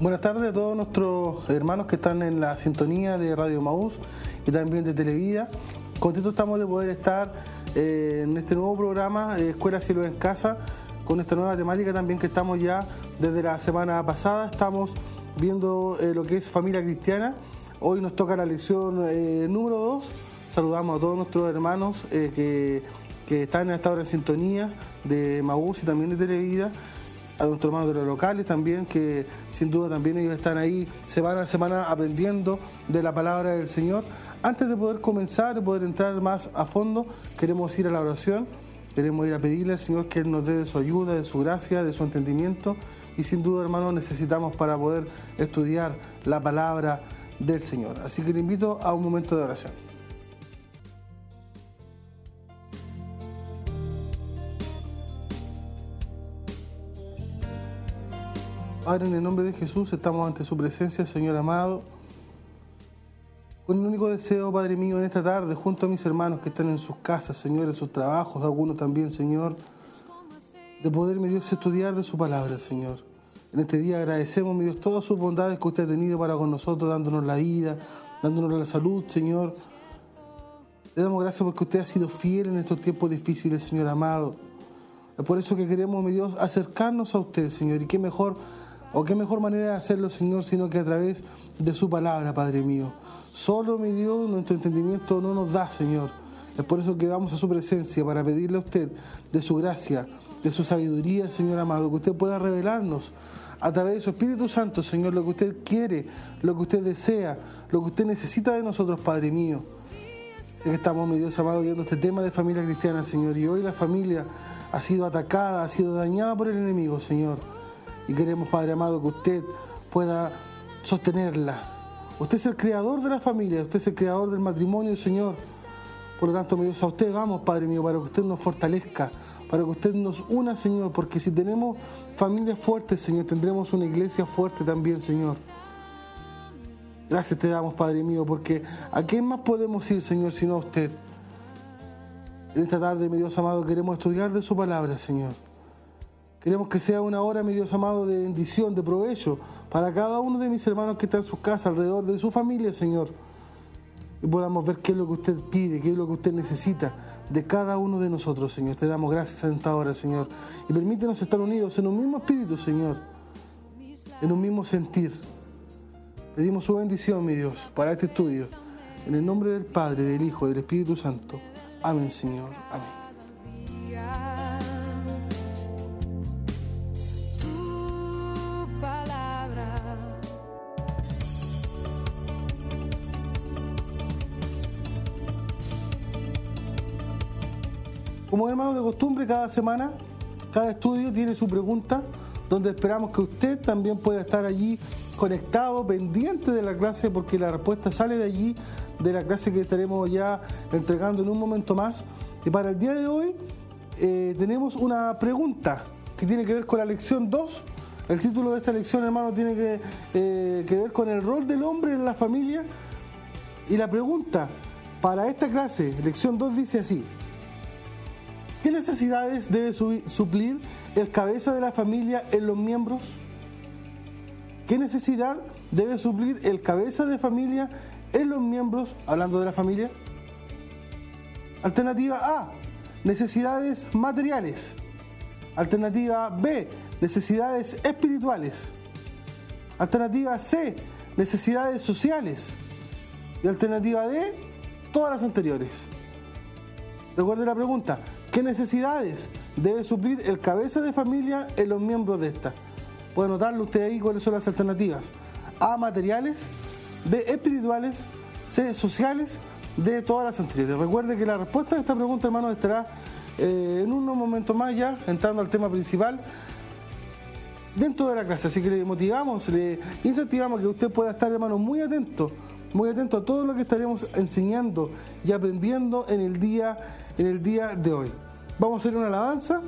Buenas tardes a todos nuestros hermanos que están en la sintonía de Radio Maús y también de Televida. Contentos estamos de poder estar eh, en este nuevo programa de Escuela Cielo en Casa con esta nueva temática también que estamos ya desde la semana pasada. Estamos viendo eh, lo que es familia cristiana. Hoy nos toca la lección eh, número 2. Saludamos a todos nuestros hermanos que, que están en esta hora en sintonía de Maús y también de Televida a nuestros hermanos de los locales también, que sin duda también ellos están ahí semana a semana aprendiendo de la palabra del Señor. Antes de poder comenzar, de poder entrar más a fondo, queremos ir a la oración, queremos ir a pedirle al Señor que Él nos dé de su ayuda, de su gracia, de su entendimiento y sin duda, hermanos, necesitamos para poder estudiar la palabra del Señor. Así que le invito a un momento de oración. Padre, en el nombre de Jesús estamos ante su presencia, Señor amado, con el único deseo, Padre mío, en esta tarde, junto a mis hermanos que están en sus casas, Señor, en sus trabajos, algunos también, Señor, de poder, mi Dios, estudiar de su palabra, Señor. En este día agradecemos, mi Dios, todas sus bondades que usted ha tenido para con nosotros, dándonos la vida, dándonos la salud, Señor. Le damos gracias porque usted ha sido fiel en estos tiempos difíciles, Señor amado. Es por eso que queremos, mi Dios, acercarnos a usted, Señor. Y qué mejor o qué mejor manera de hacerlo, Señor, sino que a través de su palabra, Padre mío. Solo, mi Dios, nuestro entendimiento no nos da, Señor. Es por eso que vamos a su presencia para pedirle a usted de su gracia, de su sabiduría, Señor amado, que usted pueda revelarnos a través de su Espíritu Santo, Señor, lo que usted quiere, lo que usted desea, lo que usted necesita de nosotros, Padre mío. Sé que estamos, mi Dios amado, viendo este tema de familia cristiana, Señor, y hoy la familia ha sido atacada, ha sido dañada por el enemigo, Señor y queremos, Padre amado, que usted pueda sostenerla. Usted es el creador de la familia, usted es el creador del matrimonio, Señor. Por lo tanto, mi Dios, a usted vamos, Padre mío, para que usted nos fortalezca, para que usted nos una, Señor, porque si tenemos familias fuertes, Señor, tendremos una iglesia fuerte también, Señor. Gracias te damos, Padre mío, porque ¿a quién más podemos ir, Señor, sino a usted? En esta tarde, mi Dios amado, queremos estudiar de su palabra, Señor. Queremos que sea una hora, mi Dios amado, de bendición, de provecho para cada uno de mis hermanos que está en su casa, alrededor de su familia, Señor. Y podamos ver qué es lo que usted pide, qué es lo que usted necesita de cada uno de nosotros, Señor. Te damos gracias en esta hora, Señor. Y permítenos estar unidos en un mismo espíritu, Señor. En un mismo sentir. Pedimos su bendición, mi Dios, para este estudio. En el nombre del Padre, del Hijo, del Espíritu Santo. Amén, Señor. Amén. Como hermanos de costumbre, cada semana, cada estudio tiene su pregunta, donde esperamos que usted también pueda estar allí conectado, pendiente de la clase, porque la respuesta sale de allí, de la clase que estaremos ya entregando en un momento más. Y para el día de hoy eh, tenemos una pregunta que tiene que ver con la lección 2. El título de esta lección, hermano, tiene que, eh, que ver con el rol del hombre en la familia. Y la pregunta para esta clase, lección 2, dice así. ¿Qué necesidades debe suplir el cabeza de la familia en los miembros? ¿Qué necesidad debe suplir el cabeza de familia en los miembros, hablando de la familia? Alternativa A, necesidades materiales. Alternativa B, necesidades espirituales. Alternativa C, necesidades sociales. Y alternativa D, todas las anteriores. Recuerde la pregunta, ¿Qué necesidades debe suplir el cabeza de familia en los miembros de esta? Puede notarlo usted ahí cuáles son las alternativas. A, materiales, B, espirituales, C, sociales, D, todas las anteriores. Recuerde que la respuesta a esta pregunta, hermano, estará eh, en unos momentos más ya, entrando al tema principal dentro de la clase. Así que le motivamos, le incentivamos que usted pueda estar, hermano, muy atento, muy atento a todo lo que estaremos enseñando y aprendiendo en el día, en el día de hoy. Vamos a hacer una alabanza,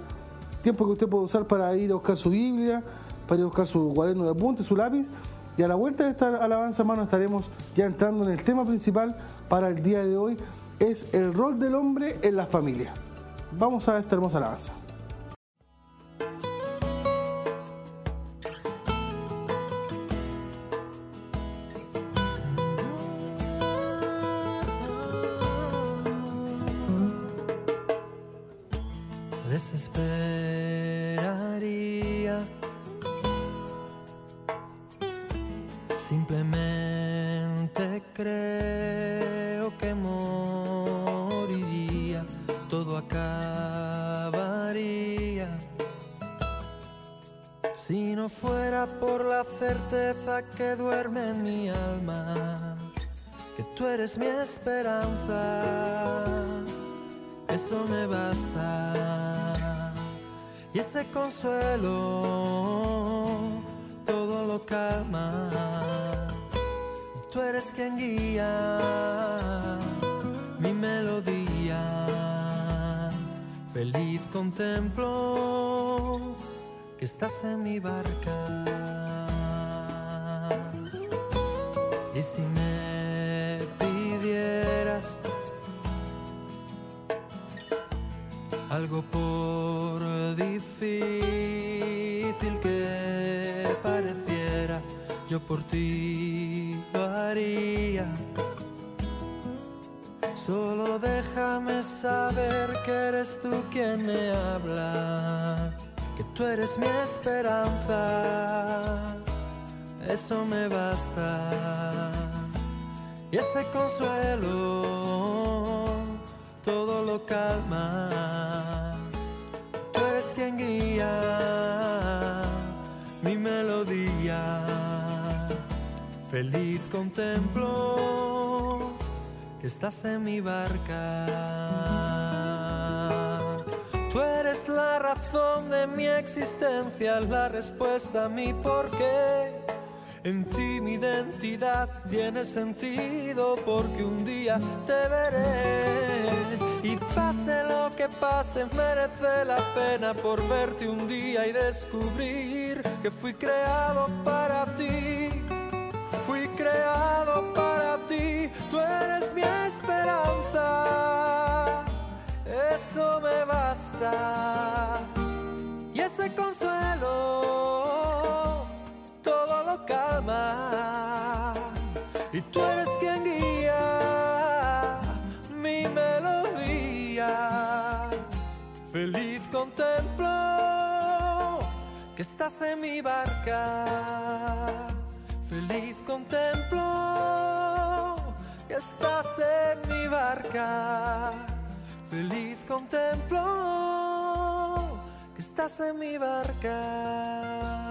tiempo que usted puede usar para ir a buscar su Biblia, para ir a buscar su cuaderno de apuntes, su lápiz. Y a la vuelta de esta alabanza, hermano, estaremos ya entrando en el tema principal para el día de hoy, es el rol del hombre en la familia. Vamos a esta hermosa alabanza. Desesperaría. Simplemente creo que moriría, todo acabaría. Si no fuera por la certeza que duerme en mi alma, que tú eres mi esperanza, eso me basta. Y ese consuelo todo lo calma. Tú eres quien guía mi melodía. Feliz contemplo que estás en mi barca. Yo por ti lo haría. Solo déjame saber que eres tú quien me habla, que tú eres mi esperanza, eso me basta. Y ese consuelo todo lo calma. Tú eres quien guía mi melodía. Feliz contemplo que estás en mi barca. Tú eres la razón de mi existencia, la respuesta a mi porqué. En ti mi identidad tiene sentido porque un día te veré. Y pase lo que pase, merece la pena por verte un día y descubrir que fui creado para ti. Creado para ti, tú eres mi esperanza. Eso me basta. Y ese consuelo todo lo calma. Y tú eres quien guía mi melodía. Feliz contemplo que estás en mi barca. Feliz contemplo que estás en mi barca. Feliz contemplo que estás en mi barca.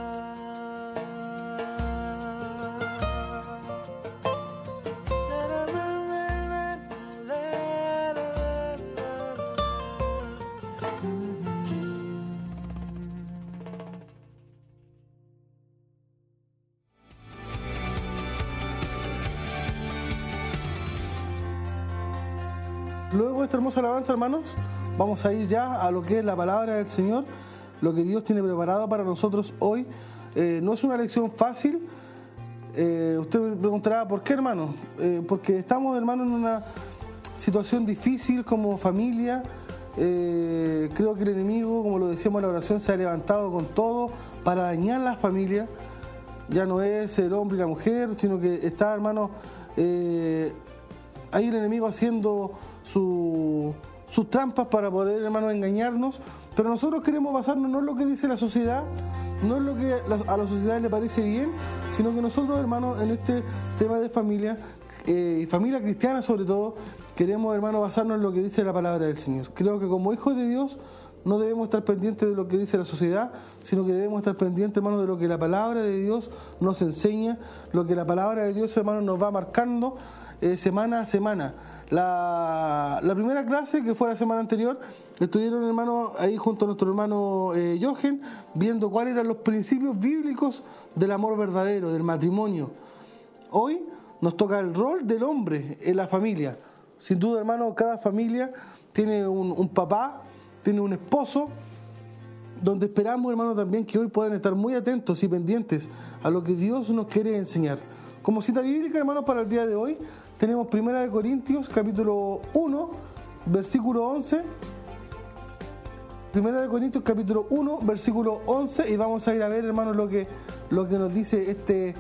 Luego de esta hermosa alabanza, hermanos, vamos a ir ya a lo que es la palabra del Señor, lo que Dios tiene preparado para nosotros hoy. Eh, no es una lección fácil. Eh, usted me preguntará, ¿por qué, hermano? Eh, porque estamos, hermano, en una situación difícil como familia. Creo que el enemigo, como lo decíamos en la oración, se ha levantado con todo para dañar la familia. Ya no es el hombre y la mujer, sino que está, hermano, ahí el enemigo haciendo su- sus trampas para poder, hermano, engañarnos. Pero nosotros queremos basarnos no en lo que dice la sociedad, no en lo que a la sociedad le parece bien, sino que nosotros, hermano, en este tema de familia, eh, familia cristiana sobre todo, queremos, hermano, basarnos en lo que dice la palabra del Señor. Creo que como hijos de Dios no debemos estar pendientes de lo que dice la sociedad, sino que debemos estar pendientes, hermano, de lo que la palabra de Dios nos enseña, lo que la palabra de Dios, hermano, nos va marcando eh, semana a semana. La, la primera clase, que fue la semana anterior, estuvieron, hermano, ahí junto a nuestro hermano eh, Jochen, viendo cuáles eran los principios bíblicos del amor verdadero, del matrimonio. Hoy nos toca el rol del hombre en la familia. Sin duda, hermano, cada familia tiene un, un papá, tiene un esposo, donde esperamos, hermano, también que hoy puedan estar muy atentos y pendientes a lo que Dios nos quiere enseñar. Como cita bíblica, hermanos, para el día de hoy, tenemos 1 Corintios, capítulo 1, versículo 11. 1 Corintios, capítulo 1, versículo 11, y vamos a ir a ver, hermanos, lo que, lo que nos dice este,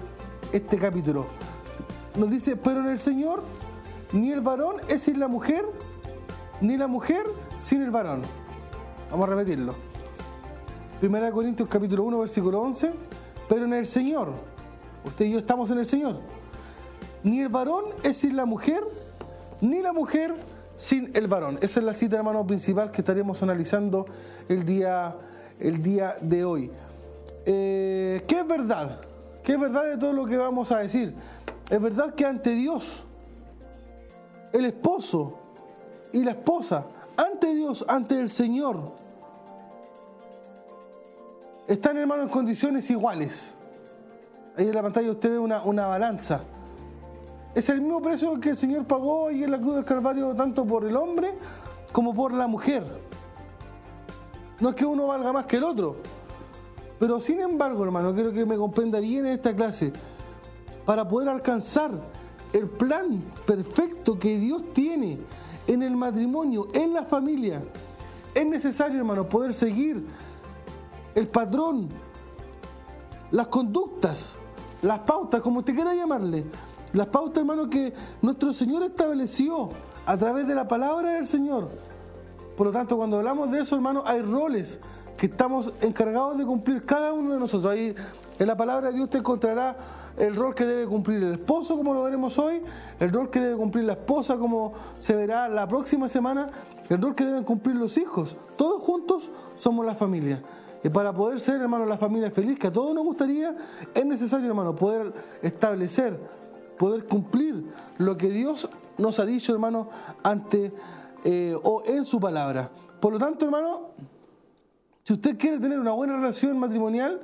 este capítulo. Nos dice, pero en el Señor, ni el varón es sin la mujer, ni la mujer sin el varón. Vamos a repetirlo. Primera de Corintios capítulo 1, versículo 11. Pero en el Señor, usted y yo estamos en el Señor. Ni el varón es sin la mujer, ni la mujer sin el varón. Esa es la cita, hermano, principal que estaremos analizando el día, el día de hoy. Eh, ¿Qué es verdad? ¿Qué es verdad de todo lo que vamos a decir? Es verdad que ante Dios, el esposo y la esposa, ante Dios, ante el Señor, están hermanos en condiciones iguales. Ahí en la pantalla usted ve una, una balanza. Es el mismo precio que el Señor pagó ahí en la cruz del Calvario tanto por el hombre como por la mujer. No es que uno valga más que el otro. Pero sin embargo, hermano, quiero que me comprenda bien en esta clase. Para poder alcanzar el plan perfecto que Dios tiene en el matrimonio, en la familia, es necesario, hermano, poder seguir el patrón, las conductas, las pautas, como usted quiera llamarle, las pautas, hermano, que nuestro Señor estableció a través de la palabra del Señor. Por lo tanto, cuando hablamos de eso, hermano, hay roles que estamos encargados de cumplir cada uno de nosotros. Ahí en la palabra de Dios te encontrará el rol que debe cumplir el esposo, como lo veremos hoy, el rol que debe cumplir la esposa, como se verá la próxima semana, el rol que deben cumplir los hijos. Todos juntos somos la familia. Y para poder ser, hermano, la familia feliz que a todos nos gustaría, es necesario, hermano, poder establecer, poder cumplir lo que Dios nos ha dicho, hermano, ante eh, o en su palabra. Por lo tanto, hermano, si usted quiere tener una buena relación matrimonial,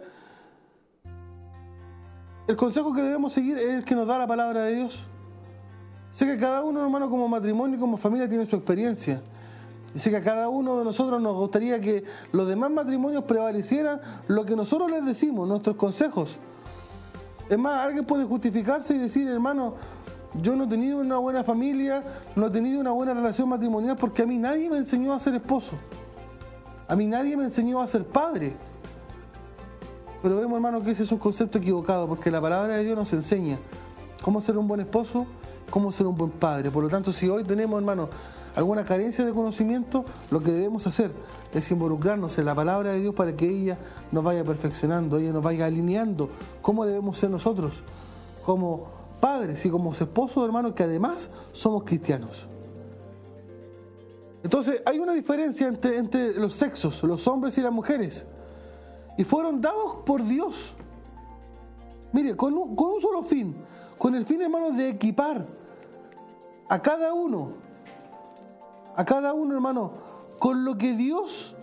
el consejo que debemos seguir es el que nos da la palabra de Dios. Sé que cada uno, hermano, como matrimonio y como familia tiene su experiencia. Dice que a cada uno de nosotros nos gustaría que los demás matrimonios prevalecieran lo que nosotros les decimos, nuestros consejos. Es más, alguien puede justificarse y decir, hermano, yo no he tenido una buena familia, no he tenido una buena relación matrimonial porque a mí nadie me enseñó a ser esposo. A mí nadie me enseñó a ser padre. Pero vemos, hermano, que ese es un concepto equivocado porque la palabra de Dios nos enseña cómo ser un buen esposo, cómo ser un buen padre. Por lo tanto, si hoy tenemos, hermano, alguna carencia de conocimiento, lo que debemos hacer es involucrarnos en la palabra de Dios para que ella nos vaya perfeccionando, ella nos vaya alineando cómo debemos ser nosotros, como padres y como esposos, hermanos, que además somos cristianos. Entonces hay una diferencia entre, entre los sexos, los hombres y las mujeres, y fueron dados por Dios. Mire, con un, con un solo fin, con el fin, hermanos, de equipar a cada uno a cada uno, hermano, con lo que Dios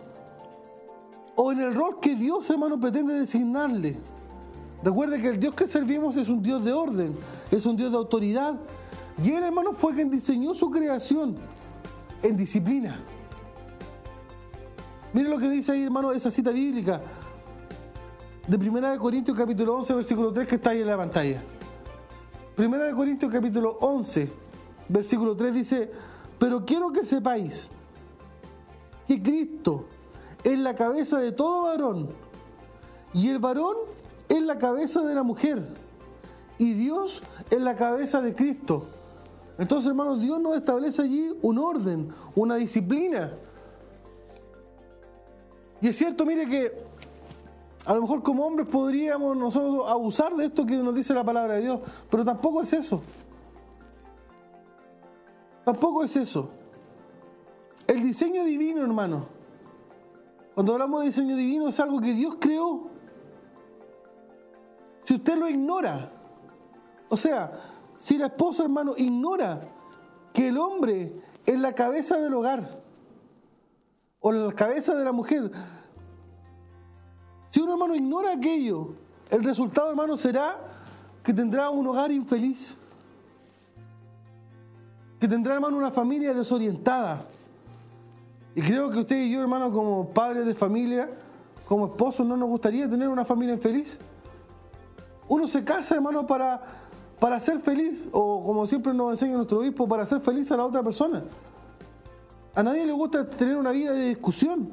o en el rol que Dios, hermano, pretende designarle. Recuerde que el Dios que servimos es un Dios de orden, es un Dios de autoridad. Y él, hermano, fue quien diseñó su creación en disciplina. Mire lo que dice ahí, hermano, esa cita bíblica de 1 Corintios capítulo 11, versículo 3 que está ahí en la pantalla. 1 Corintios capítulo 11, versículo 3 dice, pero quiero que sepáis que Cristo es la cabeza de todo varón y el varón es la cabeza de la mujer y Dios es la cabeza de Cristo. Entonces, hermanos, Dios nos establece allí un orden, una disciplina. Y es cierto, mire que a lo mejor como hombres podríamos nosotros abusar de esto que nos dice la palabra de Dios, pero tampoco es eso. Tampoco es eso. El diseño divino, hermano. Cuando hablamos de diseño divino es algo que Dios creó. Si usted lo ignora, o sea, si la esposa, hermano, ignora que el hombre es la cabeza del hogar o la cabeza de la mujer, si un hermano ignora aquello, el resultado, hermano, será que tendrá un hogar infeliz que tendrá, hermano, una familia desorientada. Y creo que usted y yo, hermano, como padres de familia, como esposos, no nos gustaría tener una familia infeliz. Uno se casa, hermano, para, para ser feliz, o como siempre nos enseña nuestro obispo, para ser feliz a la otra persona. A nadie le gusta tener una vida de discusión.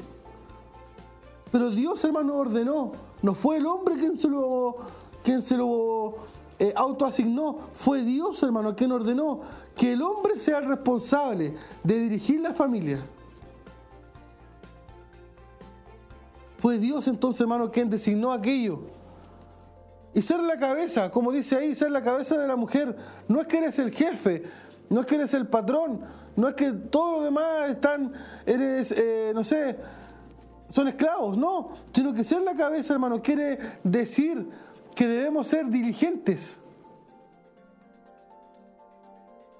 Pero Dios, hermano, ordenó. No fue el hombre quien se lo, quien se lo eh, autoasignó, fue Dios, hermano, quien ordenó que el hombre sea el responsable de dirigir la familia. fue Dios entonces, hermano, quien designó aquello. Y ser la cabeza, como dice ahí, ser la cabeza de la mujer, no es que eres el jefe, no es que eres el patrón, no es que todos los demás están, eres, eh, no sé, son esclavos, no, sino que ser la cabeza, hermano, quiere decir que debemos ser diligentes.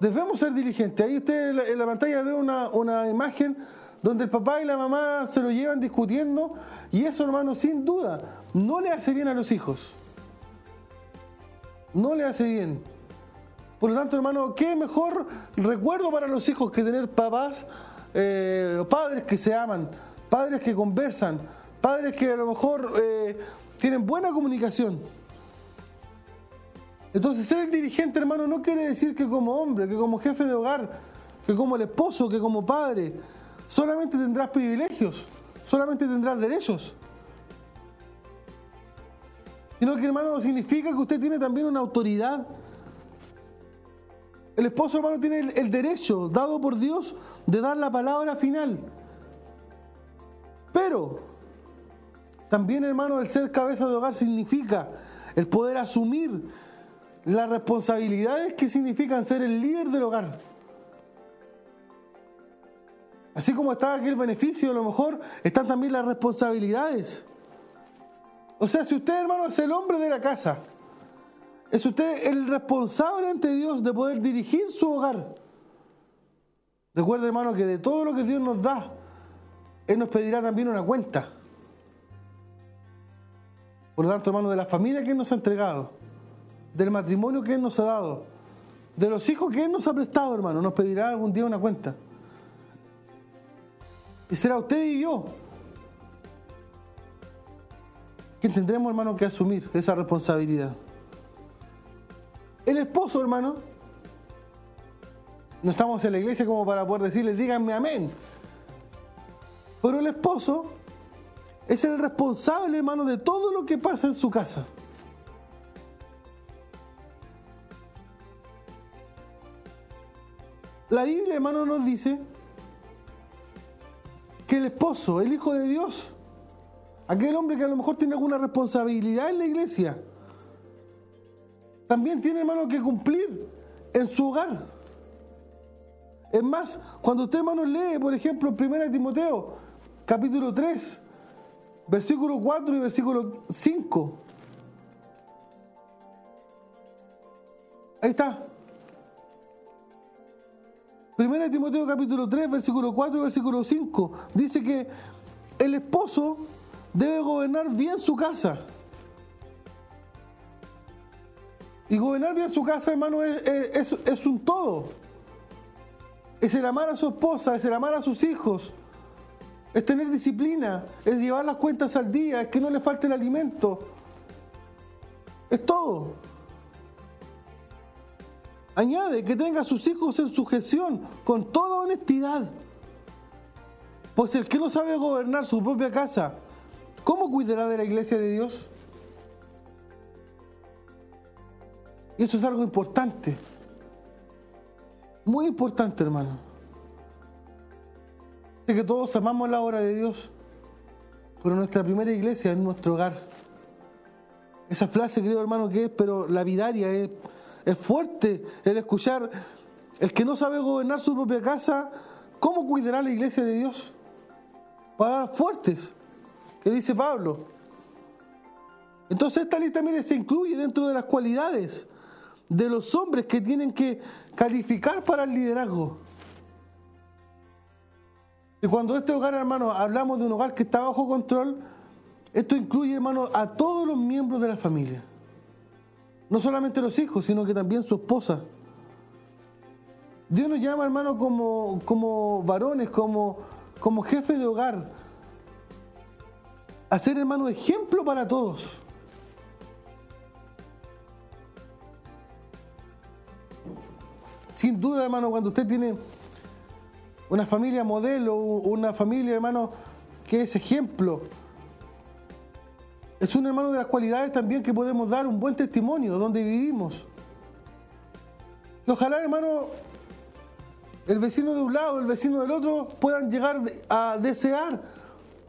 Debemos ser diligentes. Ahí usted en la, pantalla ve una, una imagen donde el papá y la mamá se lo llevan discutiendo y eso, hermano, sin duda, no le hace bien a los hijos. No le hace bien. Por lo tanto, hermano, ¿qué mejor recuerdo para los hijos que tener papás, eh, padres que se aman, padres que conversan, padres que a lo mejor eh, tienen buena comunicación? Entonces, ser el dirigente, hermano, no quiere decir que como hombre, que como jefe de hogar, que como el esposo, que como padre, solamente tendrás privilegios, solamente tendrás derechos. Sino que, hermano, significa que usted tiene también una autoridad el esposo, hermano, tiene el, derecho dado por Dios de dar la palabra final. Pero también, hermano, el ser cabeza de hogar significa el poder asumir las responsabilidades que significan ser el líder del hogar. Así como está aquí el beneficio, a lo mejor están también las responsabilidades. O sea, si usted, hermano, es el hombre de la casa, es usted el responsable ante Dios de poder dirigir su hogar. Recuerde, hermano, que de todo lo que Dios nos da, Él nos pedirá también una cuenta. Por lo tanto, hermano, de la familia que nos ha entregado, del matrimonio que Él nos ha dado, de los hijos que Él nos ha prestado, hermano, nos pedirá algún día una cuenta. Y será usted y yo quien tendremos, hermano, que asumir esa responsabilidad. El esposo, hermano, no estamos en la iglesia como para poder decirles, díganme amén. Pero el esposo es el responsable, hermano, de todo lo que pasa en su casa. La Biblia, hermano, nos dice que el esposo, el Hijo de Dios, aquel hombre que a lo mejor tiene alguna responsabilidad en la iglesia, también tiene, hermano, que cumplir en su hogar. Es más, cuando usted, hermano, lee, por ejemplo, 1 Timoteo, capítulo 3, versículo 4 y versículo 5. Ahí está. 1 Timoteo capítulo 3, versículo 4 y versículo 5. Dice que el esposo debe gobernar bien su casa Y gobernar bien su casa, hermano, es, un todo. Es el amar a su esposa, es el amar a sus hijos, es tener disciplina, es llevar las cuentas al día, es que no le falte el alimento. Es todo. Añade que tenga a sus hijos en sujeción con toda honestidad. Pues el que no sabe gobernar su propia casa, ¿cómo cuidará de la iglesia de Dios? Y eso es algo importante. Muy importante, hermano. Sé que todos amamos la obra de Dios, pero nuestra primera iglesia es nuestro hogar. Esa frase, creo, hermano, que es, pero lapidaria, es, es fuerte el escuchar, el que no sabe gobernar su propia casa, ¿cómo cuidará la iglesia de Dios? Palabras fuertes, que dice Pablo. Entonces esta lista, mire, se incluye dentro de las cualidades de los hombres que tienen que calificar para el liderazgo. Y cuando este hogar, hermano, hablamos de un hogar que está bajo control, esto incluye, hermano, a todos los miembros de la familia. No solamente los hijos, sino que también su esposa. Dios nos llama, hermano, como, como varones, como, como jefe de hogar, a ser, hermano, ejemplo para todos. Sin duda, hermano, cuando usted tiene una familia modelo, una familia, hermano, que es ejemplo, es un hermano de las cualidades también que podemos dar un buen testimonio donde vivimos. Ojalá, hermano, el vecino de un lado, el vecino del otro puedan llegar a desear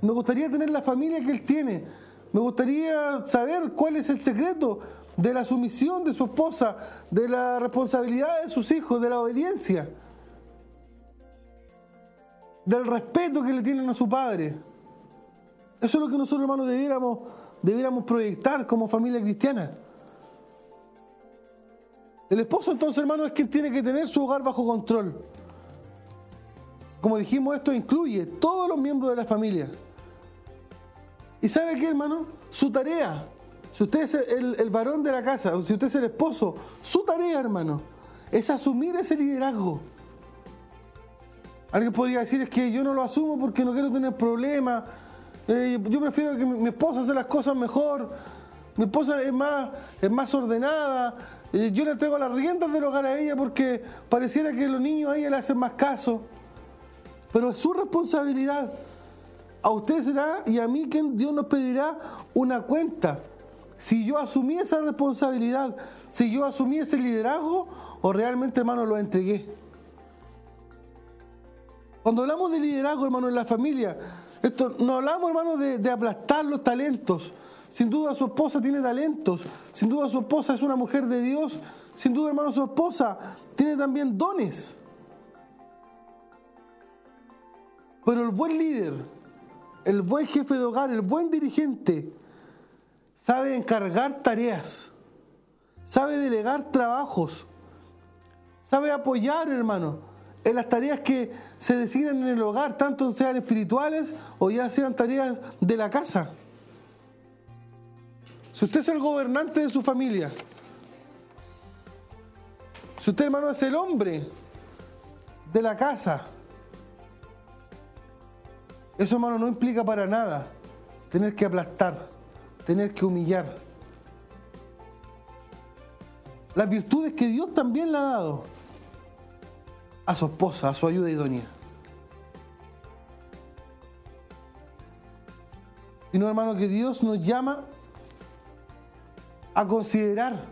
Me gustaría tener la familia que él tiene. Me gustaría saber cuál es el secreto de la sumisión de su esposa, de la responsabilidad de sus hijos, de la obediencia, del respeto que le tienen a su padre. Eso es lo que nosotros, hermanos, debiéramos, debiéramos proyectar como familia cristiana. El esposo, entonces, hermano, es quien tiene que tener su hogar bajo control. Como dijimos, esto incluye todos los miembros de la familia. ¿Y sabe qué, hermano? Su tarea. Si usted es el, varón de la casa, si usted es el esposo, su tarea, hermano, es asumir ese liderazgo. Alguien podría decir es que yo no lo asumo porque no quiero tener problemas. Eh, yo prefiero que mi, esposa haga las cosas mejor. Mi esposa es más, es más ordenada. Eh, yo le entrego las riendas del hogar a ella porque pareciera que los niños a ella le hacen más caso. Pero es su responsabilidad a usted será y a mí que Dios nos pedirá una cuenta. Si yo asumí esa responsabilidad, si yo asumí ese liderazgo o realmente, hermano, lo entregué. Cuando hablamos de liderazgo, hermano, en la familia, esto, no hablamos, hermano, de, de aplastar los talentos. Sin duda su esposa tiene talentos. Sin duda su esposa es una mujer de Dios. Sin duda, hermano, su esposa tiene también dones. Pero el buen líder, el buen jefe de hogar, el buen dirigente, sabe encargar tareas, sabe delegar trabajos, sabe apoyar, hermano, en las tareas que se designan en el hogar, tanto sean espirituales o ya sean tareas de la casa. Si usted es el gobernante de su familia, si usted, hermano, es el hombre de la casa, eso, hermano, no implica para nada tener que aplastar, tener que humillar. Las virtudes que Dios también le ha dado a su esposa, a su ayuda idónea. Y no, hermano, que Dios nos llama a considerar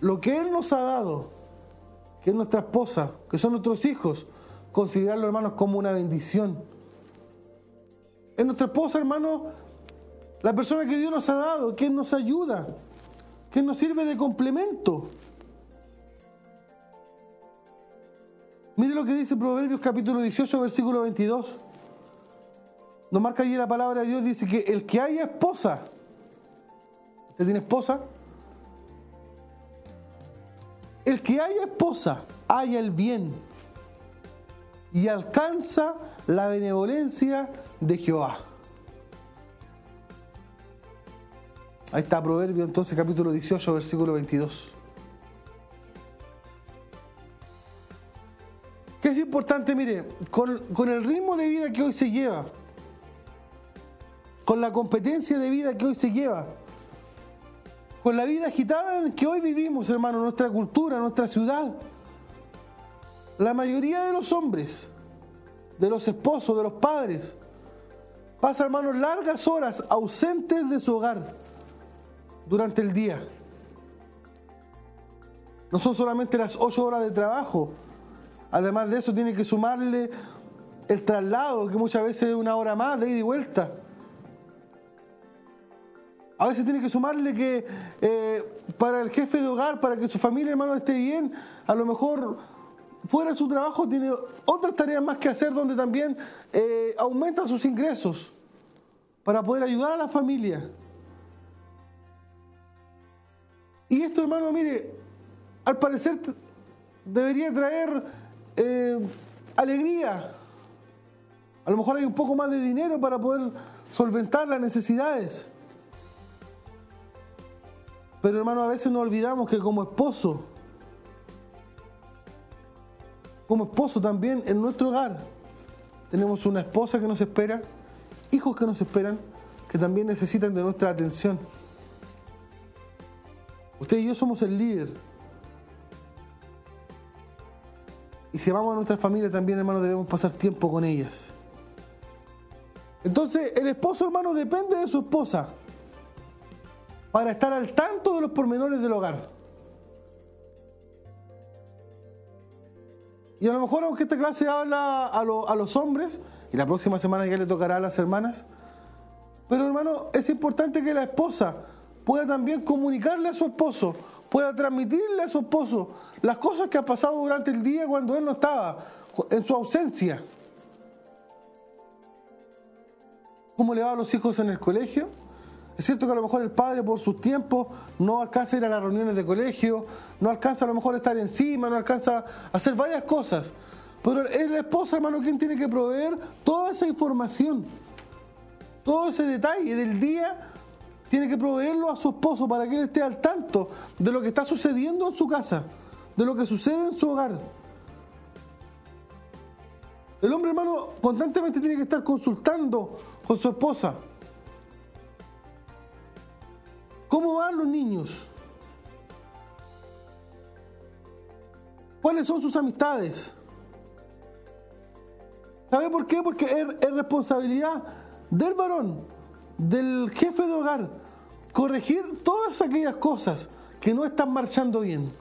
lo que Él nos ha dado, que es nuestra esposa, que son nuestros hijos, considerarlo, hermanos, como una bendición es nuestra esposa, hermano, la persona que Dios nos ha dado, que nos ayuda, que nos sirve de complemento. Mire lo que dice Proverbios capítulo 18, versículo 22. Nos marca allí la palabra de Dios, dice que el que haya esposa, ¿usted tiene esposa? El que haya esposa, haya el bien y alcanza la benevolencia de Jehová. Ahí está Proverbio entonces capítulo 18 versículo 22. Es importante? Mire, con, con el ritmo de vida que hoy se lleva, con la competencia de vida que hoy se lleva, con la vida agitada que hoy vivimos, hermano, nuestra cultura, nuestra ciudad, la mayoría de los hombres, de los esposos, de los padres, Pasa, hermanos, largas horas ausentes de su hogar durante el día. No son solamente las ocho horas de trabajo. Además de eso, tiene que sumarle el traslado, que muchas veces es una hora más de ida y vuelta. A veces tiene que sumarle que eh, para el jefe de hogar, para que su familia, hermano, esté bien, a lo mejor fuera de su trabajo tiene otras tareas más que hacer donde también eh, aumenta sus ingresos para poder ayudar a la familia. Y esto, hermano, mire, al parecer debería traer eh, alegría. A lo mejor hay un poco más de dinero para poder solventar las necesidades. Pero hermano, a veces nos olvidamos que como esposo, como esposo también en nuestro hogar. Tenemos una esposa que nos espera, hijos que nos esperan, que también necesitan de nuestra atención. Usted y yo somos el líder. Y si vamos a nuestra familia también, hermano, debemos pasar tiempo con ellas. Entonces, el esposo, hermano, depende de su esposa para estar al tanto de los pormenores del hogar. Y a lo mejor aunque esta clase habla a, a los hombres, y la próxima semana ya le tocará a las hermanas, pero hermano, es importante que la esposa pueda también comunicarle a su esposo, pueda transmitirle a su esposo las cosas que ha pasado durante el día cuando él no estaba, en su ausencia. ¿Cómo le va a los hijos en el colegio? Es cierto que a lo mejor el padre por sus tiempos no alcanza a ir a las reuniones de colegio, no alcanza a lo mejor a estar encima, no alcanza a hacer varias cosas. Pero es la esposa, hermano, quien tiene que proveer toda esa información, todo ese detalle del día, tiene que proveerlo a su esposo para que él esté al tanto de lo que está sucediendo en su casa, de lo que sucede en su hogar. El hombre, hermano, constantemente tiene que estar consultando con su esposa. ¿Cómo van los niños? ¿Cuáles son sus amistades? ¿Sabe por qué? Porque es, responsabilidad del varón, del jefe de hogar, corregir todas aquellas cosas que no están marchando bien.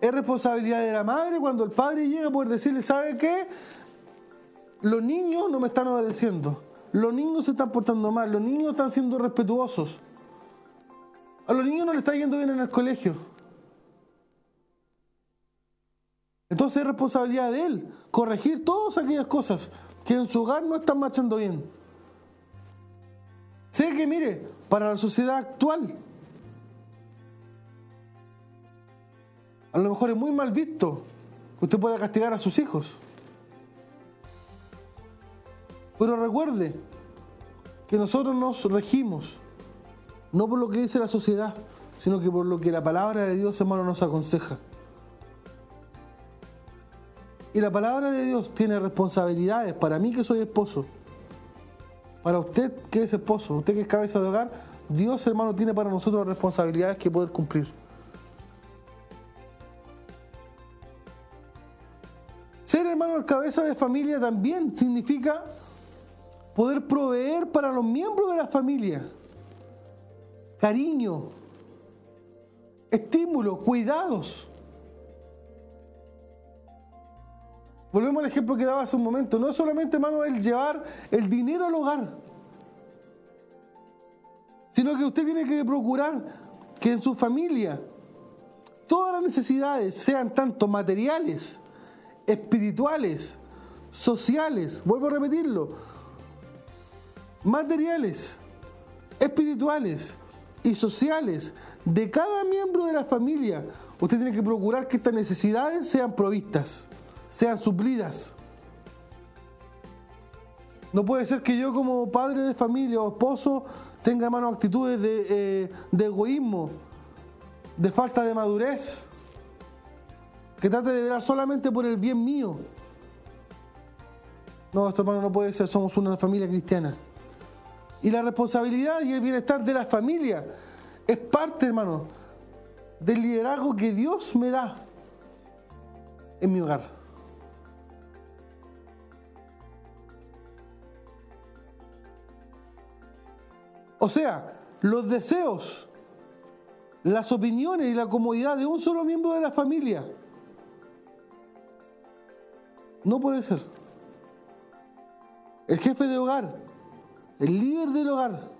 Es responsabilidad de la madre cuando el padre llega a poder decirle, ¿sabe qué? Los niños no me están obedeciendo. Los niños se están portando mal. Los niños están siendo respetuosos. A los niños no les está yendo bien en el colegio. Entonces es responsabilidad de él corregir todas aquellas cosas que en su hogar no están marchando bien. Sé que, mire, para la sociedad actual, a lo mejor es muy mal visto que usted pueda castigar a sus hijos. Pero recuerde que nosotros nos regimos, no por lo que dice la sociedad, sino que por lo que la palabra de Dios, hermano, nos aconseja. Y la palabra de Dios tiene responsabilidades para mí que soy esposo. Para usted que es esposo, usted que es cabeza de hogar, Dios hermano tiene para nosotros responsabilidades que poder cumplir. Ser hermano el cabeza de familia también significa poder proveer para los miembros de la familia cariño, estímulo, cuidados. Volvemos al ejemplo que daba hace un momento. No solamente, hermano, el llevar el dinero al hogar, sino que usted tiene que procurar que en su familia todas las necesidades sean tanto materiales, espirituales, sociales, vuelvo a repetirlo, materiales, espirituales y sociales de cada miembro de la familia, usted tiene que procurar que estas necesidades sean provistas sean suplidas. No puede ser que yo como padre de familia o esposo tenga manos actitudes de, eh, de egoísmo, de falta de madurez, que trate de velar solamente por el bien mío. No, esto hermano no puede ser, somos una familia cristiana. Y la responsabilidad y el bienestar de la familia es parte, hermano, del liderazgo que Dios me da en mi hogar. O sea, los deseos, las opiniones y la comodidad de un solo miembro de la familia. No puede ser. El jefe de hogar, el líder del hogar,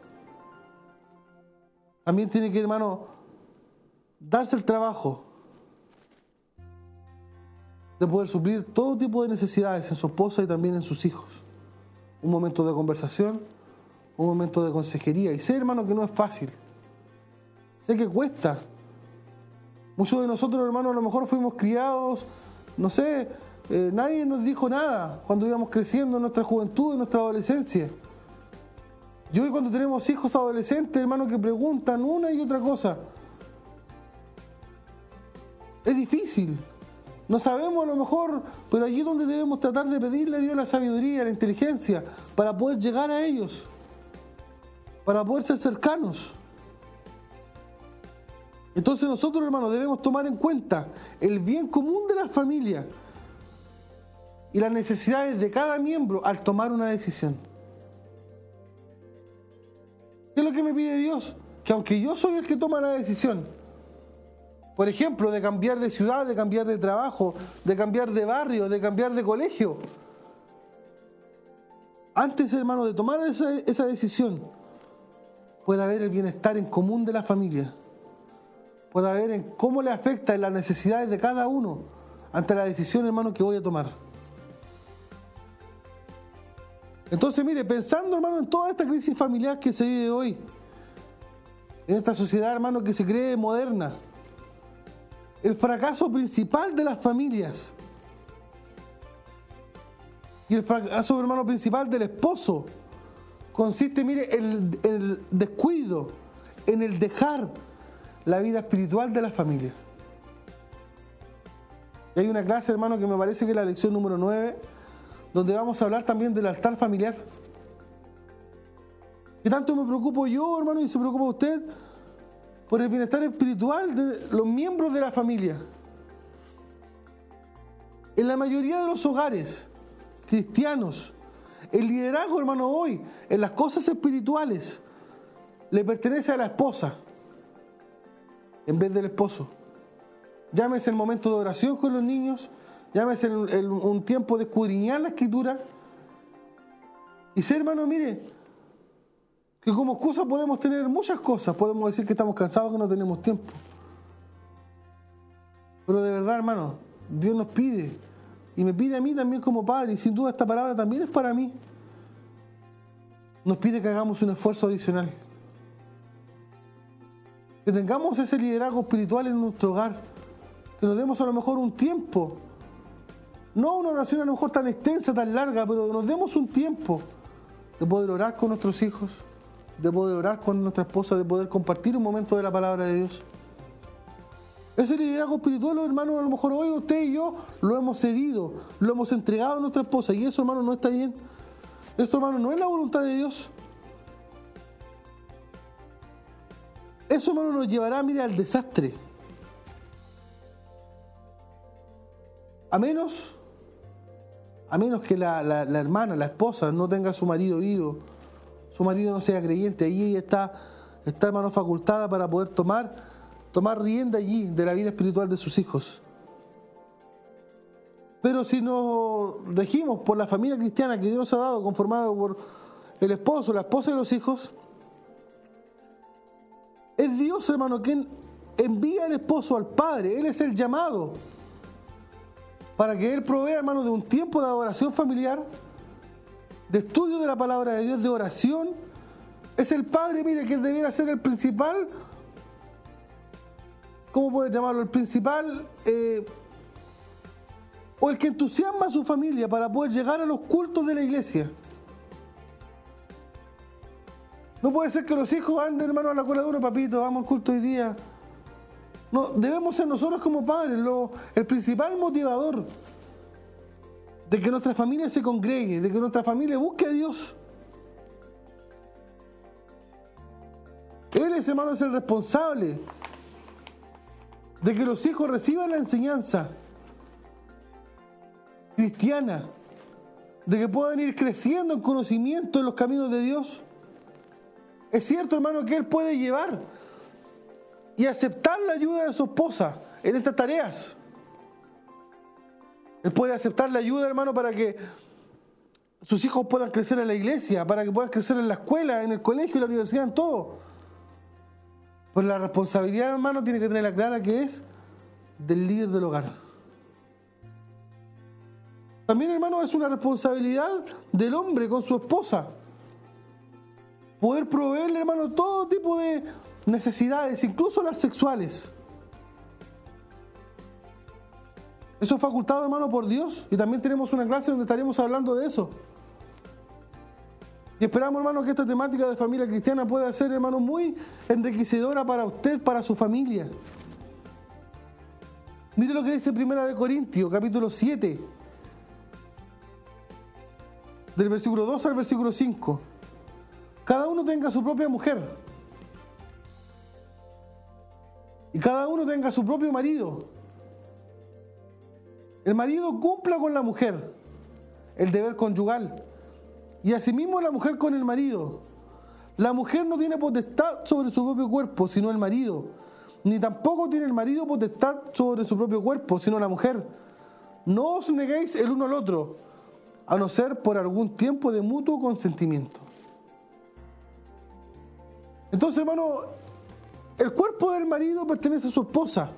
también tiene que, hermano, darse el trabajo de poder suplir todo tipo de necesidades en su esposa y también en sus hijos. Un momento de conversación un momento de consejería. Y sé, hermano, que no es fácil. Sé que cuesta. Muchos de nosotros, hermanos, a lo mejor fuimos criados, no sé, eh, nadie nos dijo nada cuando íbamos creciendo en nuestra juventud, en nuestra adolescencia. Y hoy cuando tenemos hijos adolescentes, hermanos, que preguntan una y otra cosa, es difícil. No sabemos a lo mejor, pero allí es donde debemos tratar de pedirle a Dios la sabiduría, la inteligencia, para poder llegar a ellos para poder ser cercanos. Entonces nosotros, hermanos, debemos tomar en cuenta el bien común de la familia y las necesidades de cada miembro al tomar una decisión. ¿Qué es lo que me pide Dios? Que aunque yo soy el que toma la decisión, Por ejemplo, de cambiar de ciudad, de cambiar de trabajo, de cambiar de barrio, de cambiar de colegio. Antes, hermano, de tomar esa, esa decisión, puede haber el bienestar en común de la familia. Puede haber en cómo le afecta en las necesidades de cada uno ante la decisión, hermano, que voy a tomar. Entonces, mire, pensando, hermano, en toda esta crisis familiar que se vive hoy, en esta sociedad, hermano, que se cree moderna, el fracaso principal de las familias y el fracaso, hermano, principal del esposo consiste, mire, en el descuido, en el dejar la vida espiritual de la familia. Y hay una clase, hermano, que me parece que es la lección número 9, donde vamos a hablar también del altar familiar. ¿Qué tanto me preocupo yo, hermano, y se preocupa usted por el bienestar espiritual de los miembros de la familia? En la mayoría de los hogares cristianos, el liderazgo, hermano, hoy, en las cosas espirituales, le pertenece a la esposa en vez del esposo. Llámese el momento de oración con los niños, llámese un tiempo de escudriñar la escritura. Y ser hermano, mire, que como excusa podemos tener muchas cosas, podemos decir que estamos cansados, que no tenemos tiempo. Pero de verdad, hermano, Dios nos pide, y me pide a mí también como padre, y sin duda esta palabra también es para mí. Nos pide que hagamos un esfuerzo adicional. Que tengamos ese liderazgo espiritual en nuestro hogar. Que nos demos a lo mejor un tiempo. No una oración a lo mejor tan extensa, tan larga, pero nos demos un tiempo de poder orar con nuestros hijos, de poder orar con nuestra esposa, de poder compartir un momento de la palabra de Dios. Ese liderazgo espiritual, hermanos, a lo mejor hoy usted y yo lo hemos cedido, lo hemos entregado a nuestra esposa y eso, hermano, no está bien. Esto, hermano, no es la voluntad de Dios. Eso, hermano, nos llevará, mire, al desastre. A menos, a menos que la, hermana, la esposa, no tenga a su marido vivo, su marido no sea creyente, ahí ella está, está, hermano, facultada para poder tomar, tomar rienda allí de la vida espiritual de sus hijos. Pero si nos regimos por la familia cristiana que Dios ha dado, conformado por el esposo, la esposa y los hijos, es Dios, hermano, quien envía al esposo al Padre. Él es el llamado para que Él provea, hermano, de un tiempo de adoración familiar, de estudio de la palabra de Dios, de oración. Es el Padre, mire, que debiera ser el principal, ¿cómo puede llamarlo? El principal, eh, o el que entusiasma a su familia para poder llegar a los cultos de la iglesia. No puede ser que los hijos anden, hermano, a la cola de uno, papito, vamos al culto hoy día. No, debemos ser nosotros como padres lo, el principal motivador de que nuestra familia se congregue, de que nuestra familia busque a Dios. Él, ese hermano, es el responsable de que los hijos reciban la enseñanza cristiana, de que puedan ir creciendo en conocimiento en los caminos de Dios. Es cierto, hermano, que él puede llevar y aceptar la ayuda de su esposa en estas tareas. Él puede aceptar la ayuda, hermano, para que sus hijos puedan crecer en la iglesia, para que puedan crecer en la escuela, en el colegio, en la universidad, en todo. Pero la responsabilidad, hermano, tiene que tener la clara que es del líder del hogar. También, hermano, es una responsabilidad del hombre con su esposa poder proveerle, hermano, todo tipo de necesidades, incluso las sexuales. Eso es facultado, hermano, por Dios. Y también tenemos una clase donde estaremos hablando de eso. Y esperamos, hermano, que esta temática de familia cristiana pueda ser, hermano, muy enriquecedora para usted, para su familia. Mire lo que dice Primera de Corintios, capítulo 7, del versículo 2 al versículo 5 cada uno tenga su propia mujer. Y cada uno tenga su propio marido. El marido cumpla con la mujer el deber conyugal. Y asimismo la mujer con el marido. La mujer no tiene potestad sobre su propio cuerpo, sino el marido. ni tampoco tiene el marido potestad sobre su propio cuerpo, sino la mujer. No os neguéis el uno al otro, a no ser por algún tiempo de mutuo consentimiento. Entonces, hermano, el cuerpo del marido pertenece a su esposa.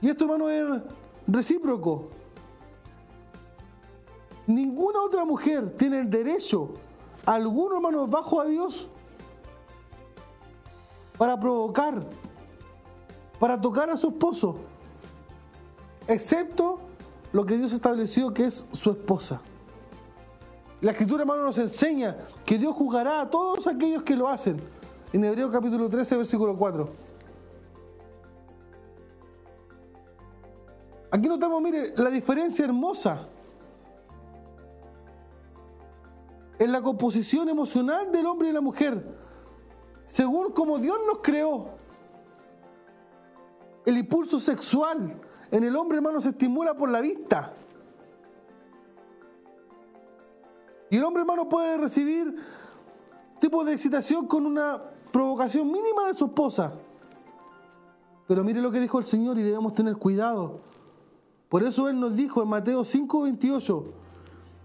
Y esto, hermano, es recíproco. Ninguna otra mujer tiene el derecho, alguno, hermano, bajo a Dios, para provocar, para tocar a su esposo, excepto lo que Dios estableció que es su esposa. La escritura, hermano, nos enseña que Dios juzgará a todos aquellos que lo hacen. En Hebreo capítulo 13, versículo 4. Aquí notamos, mire, la diferencia hermosa en la composición emocional del hombre y la mujer, según como Dios nos creó. El impulso sexual en el hombre, hermano, se estimula por la vista. Y el hombre, hermano, puede recibir tipo de excitación con una provocación mínima de su esposa. Pero mire lo que dijo el Señor y debemos tener cuidado. Por eso Él nos dijo en Mateo 5:28,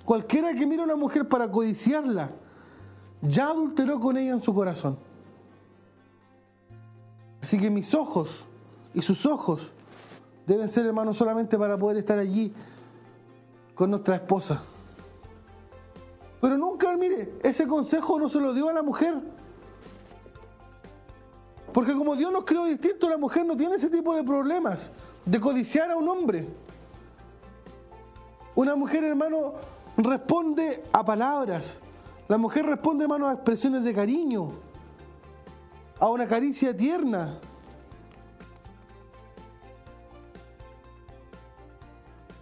cualquiera que mire a una mujer para codiciarla, ya adulteró con ella en su corazón. Así que mis ojos y sus ojos deben ser, hermanos, solamente para poder estar allí con nuestra esposa. Pero nunca, mire, ese consejo no se lo dio a la mujer. Porque como Dios nos creó distinto, la mujer no tiene ese tipo de problemas de codiciar a un hombre. Una mujer, hermano, responde a palabras. La mujer responde, hermano, a expresiones de cariño, a una caricia tierna.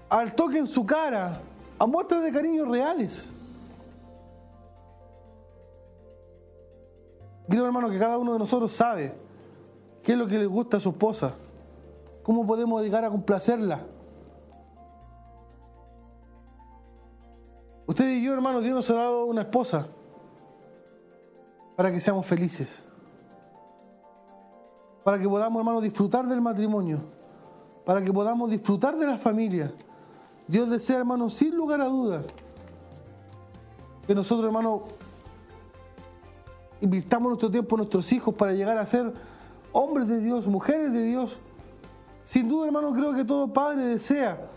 Al toque en su cara, a muestras de cariño reales. Creo, hermano, que cada uno de nosotros sabe qué es lo que le gusta a su esposa, cómo podemos llegar a complacerla. Usted y yo, hermano, Dios nos ha dado una esposa para que seamos felices. Para que podamos, hermano, disfrutar del matrimonio. Para que podamos disfrutar de la familia. Dios desea, hermano, sin lugar a dudas, que nosotros, hermano, invirtamos nuestro tiempo en nuestros hijos para llegar a ser hombres de Dios, mujeres de Dios. Sin duda, hermano, creo que todo padre desea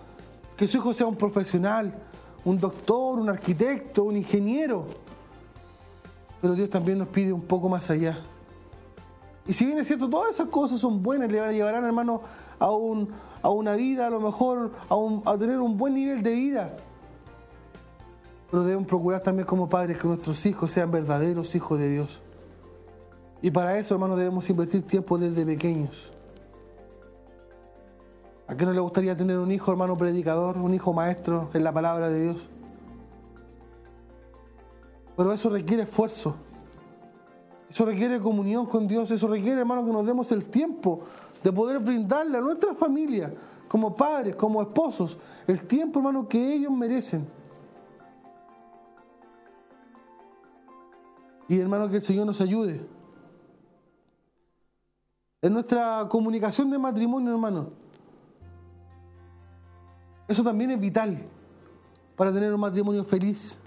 que su hijo sea un profesional, un doctor, un arquitecto, un ingeniero. Pero Dios también nos pide un poco más allá. Y si bien es cierto, todas esas cosas son buenas, le llevarán, hermano, a, un, a una vida, a lo mejor, a, a tener un buen nivel de vida. Pero debemos procurar también como padres que nuestros hijos sean verdaderos hijos de Dios. Y para eso, hermano, debemos invertir tiempo desde pequeños. ¿A qué no le gustaría tener un hijo, hermano predicador, un hijo maestro en la palabra de Dios? Pero eso requiere esfuerzo. Eso requiere comunión con Dios. Eso requiere, hermano, que nos demos el tiempo de poder brindarle a nuestra familia, como padres, como esposos, el tiempo, hermano, que ellos merecen. Y, hermano, que el Señor nos ayude. En nuestra comunicación de matrimonio, hermano eso también es vital para tener un matrimonio feliz.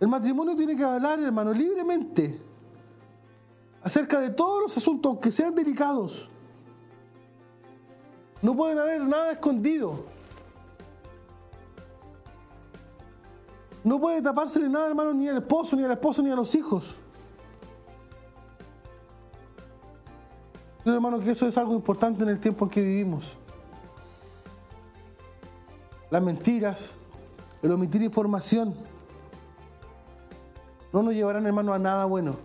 El matrimonio tiene que hablar, hermano, libremente acerca de todos los asuntos, aunque sean delicados. No pueden haber nada escondido. No puede tapársele nada, hermano, ni al esposo, ni al esposo, ni a los hijos. Creo, hermano, que eso es algo importante en el tiempo en que vivimos las mentiras, el omitir información, no nos llevarán, hermano, a nada bueno.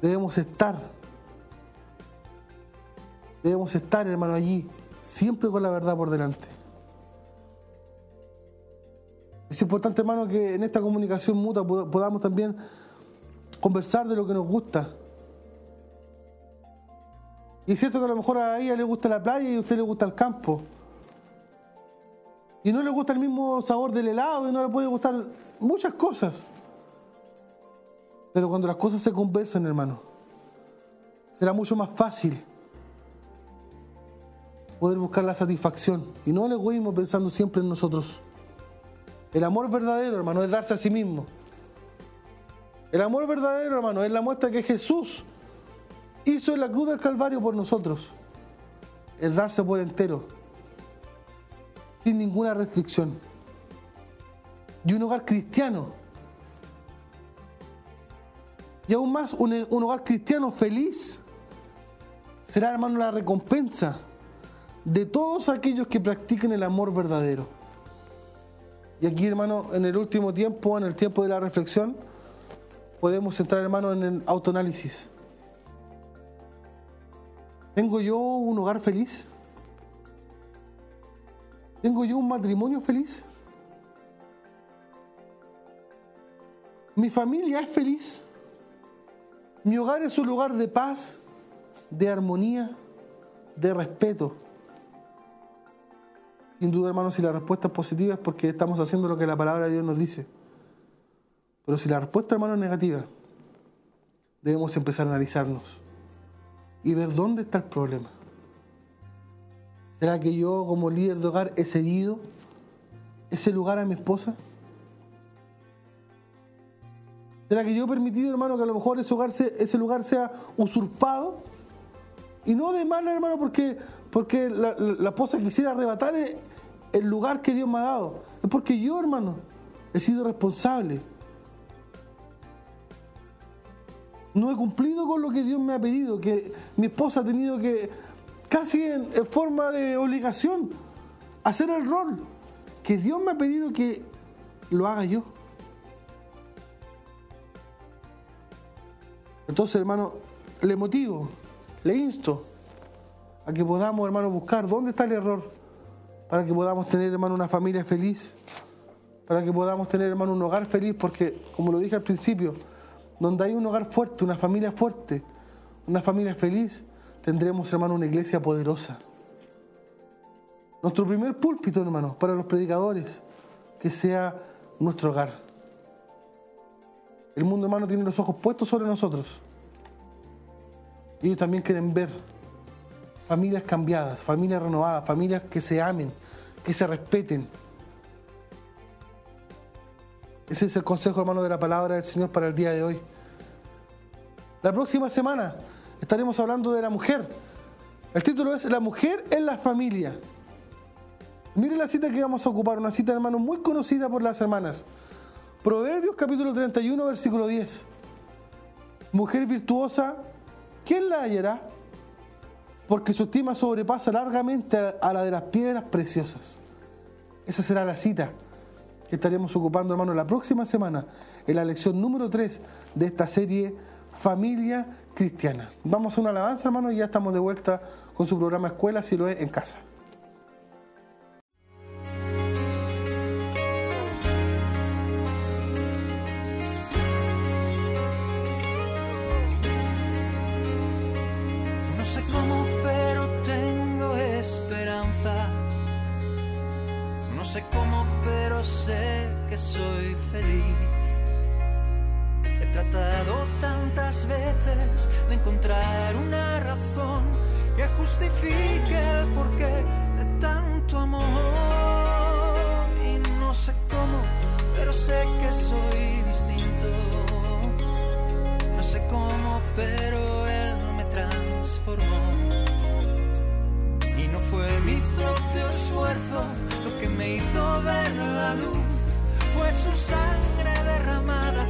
Debemos estar, debemos estar, hermano, allí, siempre con la verdad por delante. Es importante, hermano, que en esta comunicación mutua podamos también conversar de lo que nos gusta. Y es cierto que a lo mejor a ella le gusta la playa y a usted le gusta el campo y no le gusta el mismo sabor del helado y no le puede gustar muchas cosas. Pero cuando las cosas se conversan, hermano, será mucho más fácil poder buscar la satisfacción y no el egoísmo pensando siempre en nosotros. El amor verdadero, hermano, es darse a sí mismo. El amor verdadero, hermano, es la muestra que Jesús hizo en la cruz del Calvario por nosotros. Es darse por entero, sin ninguna restricción. Y un hogar cristiano. Y aún más, un, un hogar cristiano feliz será, hermano, la recompensa de todos aquellos que practiquen el amor verdadero. Y aquí, hermano, en el último tiempo, en el tiempo de la reflexión, podemos entrar, hermano, en el autoanálisis. ¿Tengo yo un hogar feliz? ¿Tengo yo un matrimonio feliz? ¿Mi familia es feliz? ¿Mi hogar es un lugar de paz, de armonía, de respeto? Sin duda, hermanos, si la respuesta es positiva es porque estamos haciendo lo que la palabra de Dios nos dice. Pero si la respuesta, hermano, es negativa, debemos empezar a analizarnos y ver dónde está el problema. ¿Será que yo como líder de hogar he cedido ese lugar a mi esposa? ¿Será que yo he permitido, hermano, que a lo mejor ese, hogar ese lugar sea usurpado? Y no de mala, hermano, porque, porque la esposa quisiera arrebatar el lugar que Dios me ha dado. Es porque yo, hermano, he sido responsable. No he cumplido con lo que Dios me ha pedido, que mi esposa ha tenido que, casi en, forma de obligación, hacer el rol que Dios me ha pedido que lo haga yo. Entonces, hermano, le motivo, le insto a que podamos, hermano, buscar dónde está el error para que podamos tener, hermano, una familia feliz, para que podamos tener, hermano, un hogar feliz, porque, como lo dije al principio, donde hay un hogar fuerte, una familia fuerte, una familia feliz, tendremos, hermano, una iglesia poderosa. Nuestro primer púlpito, hermano, para los predicadores, que sea nuestro hogar. El mundo, hermano, tiene los ojos puestos sobre nosotros. Y ellos también quieren ver familias cambiadas, familias renovadas, familias que se amen, que se respeten. Ese es el consejo, hermano, de la palabra del Señor para el día de hoy. La próxima semana estaremos hablando de la mujer. El título es La mujer en la familia. Mire la cita que vamos a ocupar, una cita, hermano, muy conocida por las hermanas. Proverbios capítulo 31, versículo 10. Mujer virtuosa, ¿quién la hallará? porque su estima sobrepasa largamente a la de las piedras preciosas. Esa será la cita que estaremos ocupando, hermano, la próxima semana en la lección número 3 de esta serie Familia cristiana. Vamos a una alabanza, hermano, y ya estamos de vuelta con su programa Escuela si lo es en casa. No sé cómo, pero tengo esperanza. No sé cómo, pero sé que soy feliz. He tratado tantas veces de encontrar una razón que justifique el porqué de tanto amor. Y no sé cómo, pero sé que soy distinto. No sé cómo, pero él me transformó. Y no fue mi propio esfuerzo lo que me hizo ver la luz, fue su sangre derramada.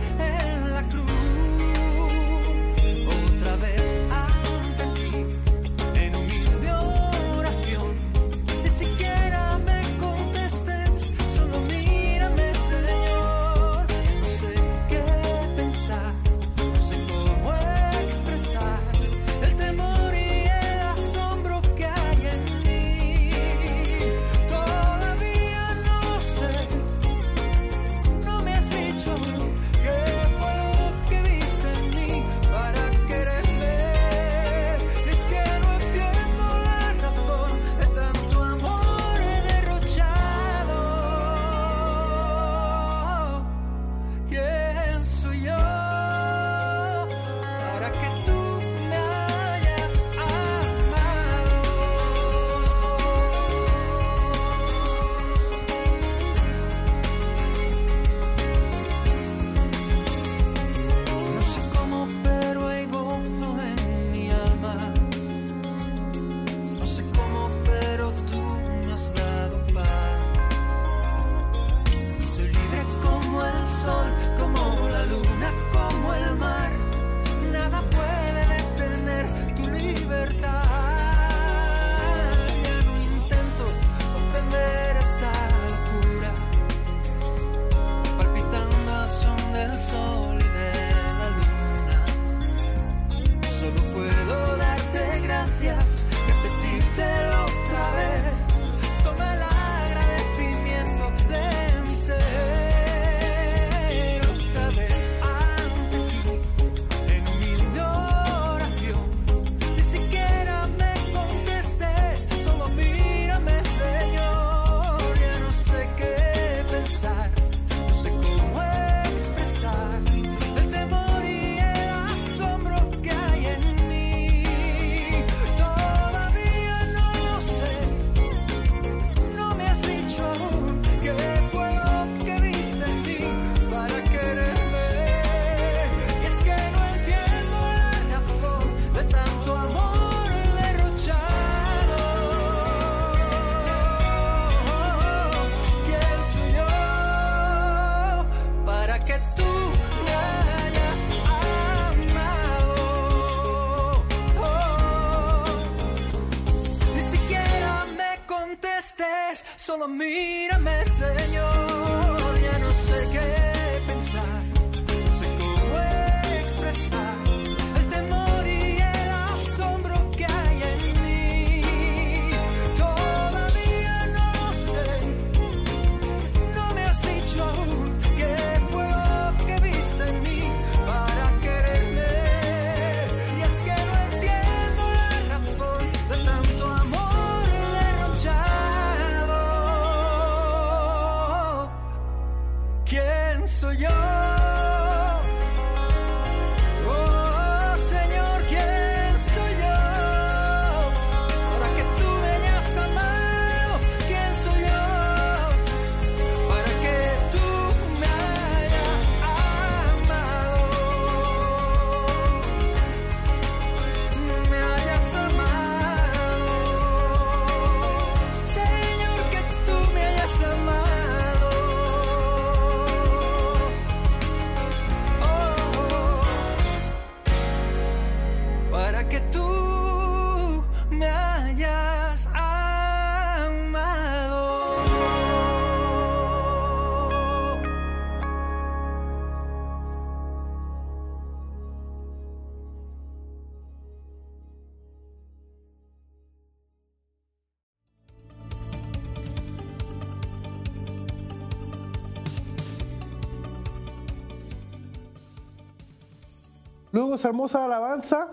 Luego esa hermosa alabanza,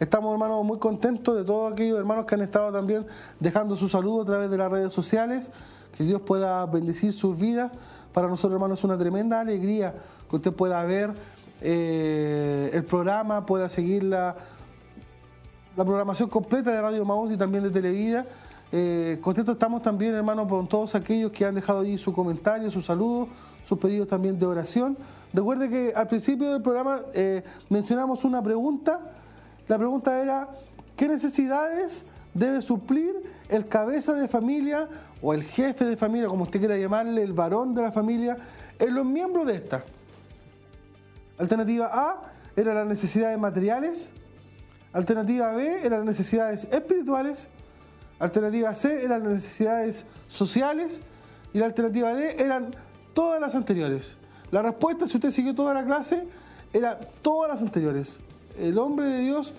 estamos hermanos muy contentos de todos aquellos hermanos que han estado también dejando su saludo a través de las redes sociales. Que Dios pueda bendecir sus vidas. Para nosotros hermanos es una tremenda alegría que usted pueda ver eh, el programa, pueda seguir la, la programación completa de Radio Maús y también de Televida. Eh, contentos estamos también, hermanos, con todos aquellos que han dejado allí su comentario, sus saludos, sus pedidos también de oración. Recuerde que al principio del programa eh, mencionamos una pregunta. La pregunta era, ¿qué necesidades debe suplir el cabeza de familia o el jefe de familia, como usted quiera llamarle, el varón de la familia, en los miembros de esta? Alternativa A era las necesidades materiales. Alternativa B eran las necesidades espirituales. Alternativa C eran las necesidades sociales. Y la alternativa D eran todas las anteriores. La respuesta, si usted siguió toda la clase, era todas las anteriores. El hombre de Dios,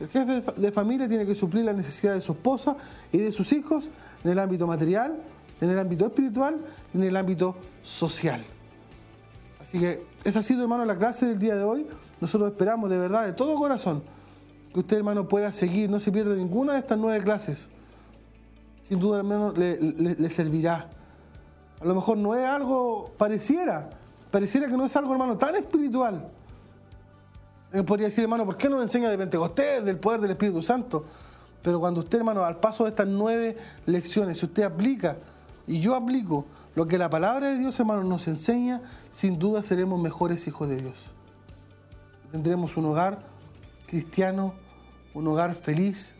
el jefe de familia, tiene que suplir las necesidades de su esposa y de sus hijos en el ámbito material, en el ámbito espiritual en el ámbito social. Así que esa ha sido, hermano, la clase del día de hoy. Nosotros esperamos de verdad, de todo corazón, que usted, hermano, pueda seguir, no se pierda ninguna de estas nueve clases. Sin duda, hermano, le, le- le servirá. A lo mejor no es algo, pareciera, pareciera que no es algo, hermano, tan espiritual. Eh, Podría decir, hermano, ¿por qué no enseña de Pentecostés, del poder del Espíritu Santo? Pero cuando usted, hermano, al paso de estas nueve lecciones, si usted aplica, y yo aplico, lo que la palabra de Dios, hermano, nos enseña, sin duda seremos mejores hijos de Dios. Tendremos un hogar cristiano, un hogar feliz,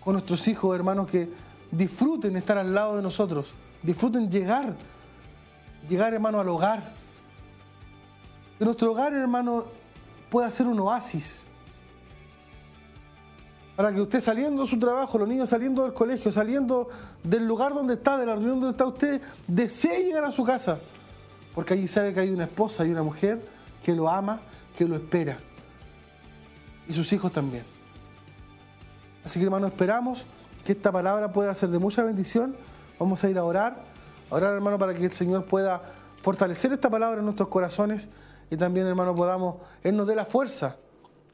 con nuestros hijos, hermanos, que disfruten estar al lado de nosotros, disfruten llegar, llegar, hermano, al hogar. Que nuestro hogar, hermano, pueda ser un oasis. Para que usted saliendo de su trabajo, los niños saliendo del colegio, saliendo del lugar donde está, de la reunión donde está usted, desee llegar a su casa. Porque allí sabe que hay una esposa y una mujer que lo ama, que lo espera. Y sus hijos también. Así que hermano, esperamos que esta palabra pueda ser de mucha bendición. Vamos a ir a orar, a orar hermano para que el Señor pueda fortalecer esta palabra en nuestros corazones y también hermano podamos, Él nos dé la fuerza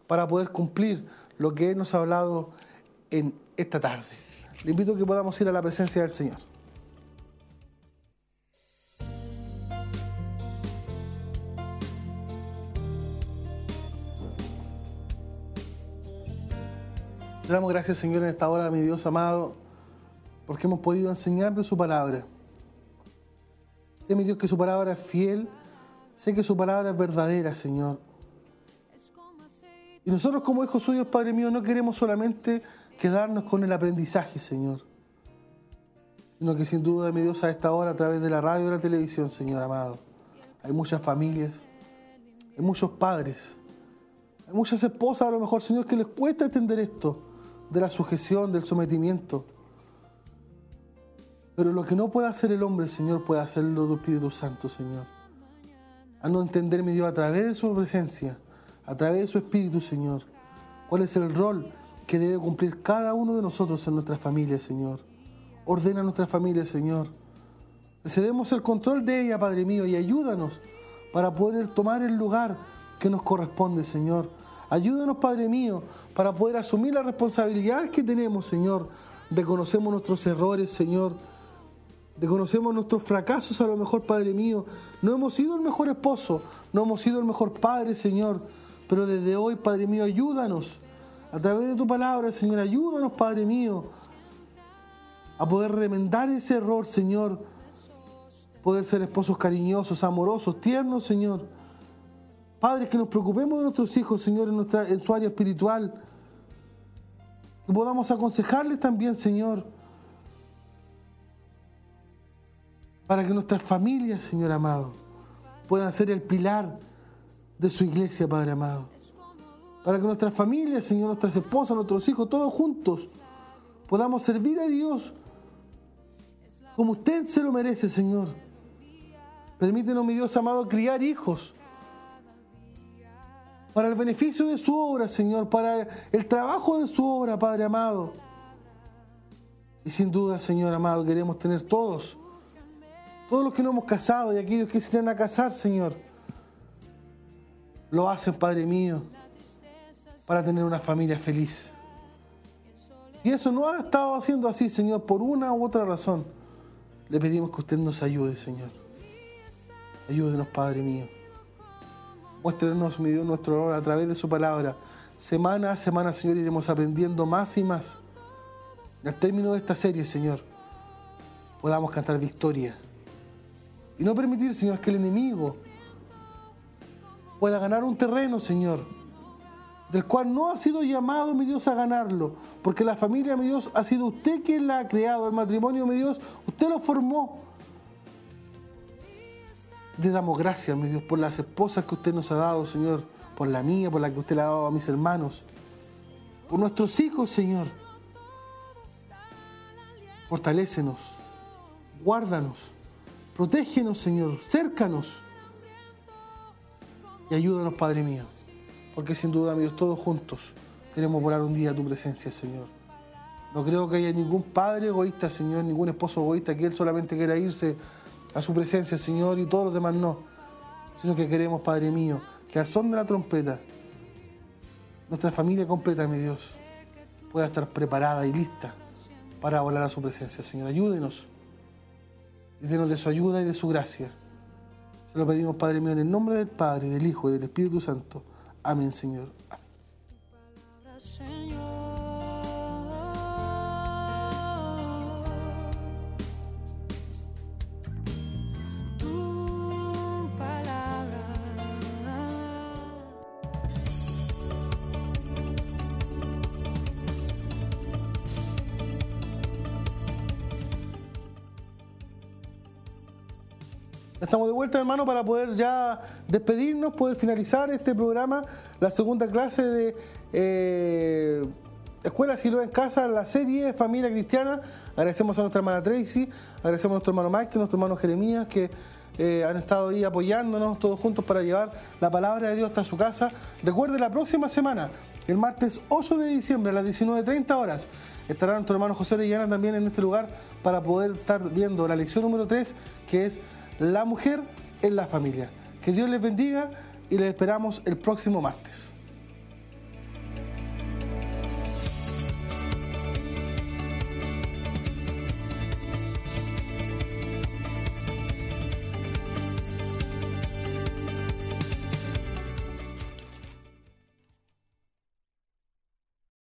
para poder cumplir lo que Él nos ha hablado en esta tarde. Le invito a que podamos ir a la presencia del Señor. Damos gracias, Señor, en esta hora, mi Dios amado, porque hemos podido enseñar de su palabra. Sé, mi Dios, que su palabra es fiel. Sé que su palabra es verdadera, Señor. Y nosotros como hijos suyos, Padre mío, no queremos solamente quedarnos con el aprendizaje, Señor. Sino que sin duda, mi Dios, a esta hora, a través de la radio y la televisión, Señor amado, hay muchas familias, hay muchos padres, hay muchas esposas, a lo mejor, Señor, que les cuesta entender esto de la sujeción, del sometimiento. Pero lo que no puede hacer el hombre, Señor, puede hacerlo tu Espíritu Santo, Señor. A no entender, mi Dios, a través de su presencia, a través de su Espíritu, Señor, cuál es el rol que debe cumplir cada uno de nosotros en nuestra familia, Señor. Ordena nuestra familia, Señor. Cedemos el control de ella, Padre mío, y ayúdanos para poder tomar el lugar que nos corresponde, Señor. Ayúdanos, Padre mío, para poder asumir la responsabilidad que tenemos, Señor. Reconocemos nuestros errores, Señor. Reconocemos nuestros fracasos a lo mejor, Padre mío. No hemos sido el mejor esposo, no hemos sido el mejor Padre, Señor. Pero desde hoy, Padre mío, ayúdanos. A través de tu palabra, Señor, ayúdanos, Padre mío, a poder remendar ese error, Señor. Poder ser esposos cariñosos, amorosos, tiernos, Señor. Padres, que nos preocupemos de nuestros hijos, Señor, en, nuestra, en su área espiritual. Que podamos aconsejarles también, Señor. Para que nuestras familias, Señor amado, puedan ser el pilar de su iglesia, Padre amado. Para que nuestras familias, Señor, nuestras esposas, nuestros hijos, todos juntos, podamos servir a Dios como usted se lo merece, Señor. Permítenos, mi Dios amado, criar hijos para el beneficio de su obra, Señor, para el trabajo de su obra, Padre amado. Y sin duda, Señor amado, queremos tener todos, todos los que no hemos casado y aquellos que se van a casar, Señor, lo hacen, Padre mío, para tener una familia feliz. Y eso no ha estado haciendo así, Señor, por una u otra razón, le pedimos que usted nos ayude, Señor. Ayúdenos, Padre mío. Muéstrenos, mi Dios, nuestro honor a través de su palabra. Semana a semana, Señor, iremos aprendiendo más y más. Al término de esta serie, Señor, podamos cantar victoria. Y no permitir, Señor, que el enemigo pueda ganar un terreno, Señor, del cual no ha sido llamado, mi Dios, a ganarlo. Porque la familia, mi Dios, ha sido usted quien la ha creado. El matrimonio, mi Dios, usted lo formó. Le damos gracias, mi Dios, por las esposas que usted nos ha dado, Señor, por la mía, por la que usted le ha dado a mis hermanos, por nuestros hijos, Señor. Fortalécenos, guárdanos, protégenos, Señor, cércanos y ayúdanos, Padre mío, porque sin duda, mi Dios, todos juntos queremos volar un día a tu presencia, Señor. No creo que haya ningún padre egoísta, Señor, ningún esposo egoísta que él solamente quiera irse a su presencia, Señor, y todos los demás no, sino que queremos, Padre mío, que al son de la trompeta, nuestra familia completa, mi Dios, pueda estar preparada y lista para volar a su presencia, Señor. Ayúdenos de su ayuda y de su gracia. Se lo pedimos, Padre mío, en el nombre del Padre, del Hijo y del Espíritu Santo. Amén, Señor. Estamos de vuelta, hermano, para poder ya despedirnos, poder finalizar este programa, la segunda clase de eh, Escuela Silo en Casa, la serie Familia Cristiana. Agradecemos a nuestra hermana Tracy, agradecemos a nuestro hermano Mike, a nuestro hermano Jeremías, que eh, han estado ahí apoyándonos todos juntos para llevar la palabra de Dios hasta su casa. Recuerde, la próxima semana, el martes 8 de diciembre a las 19.30 horas, estará nuestro hermano José Orellana también en este lugar para poder estar viendo la lección número 3, que es la mujer en la familia. Que Dios les bendiga y les esperamos el próximo martes.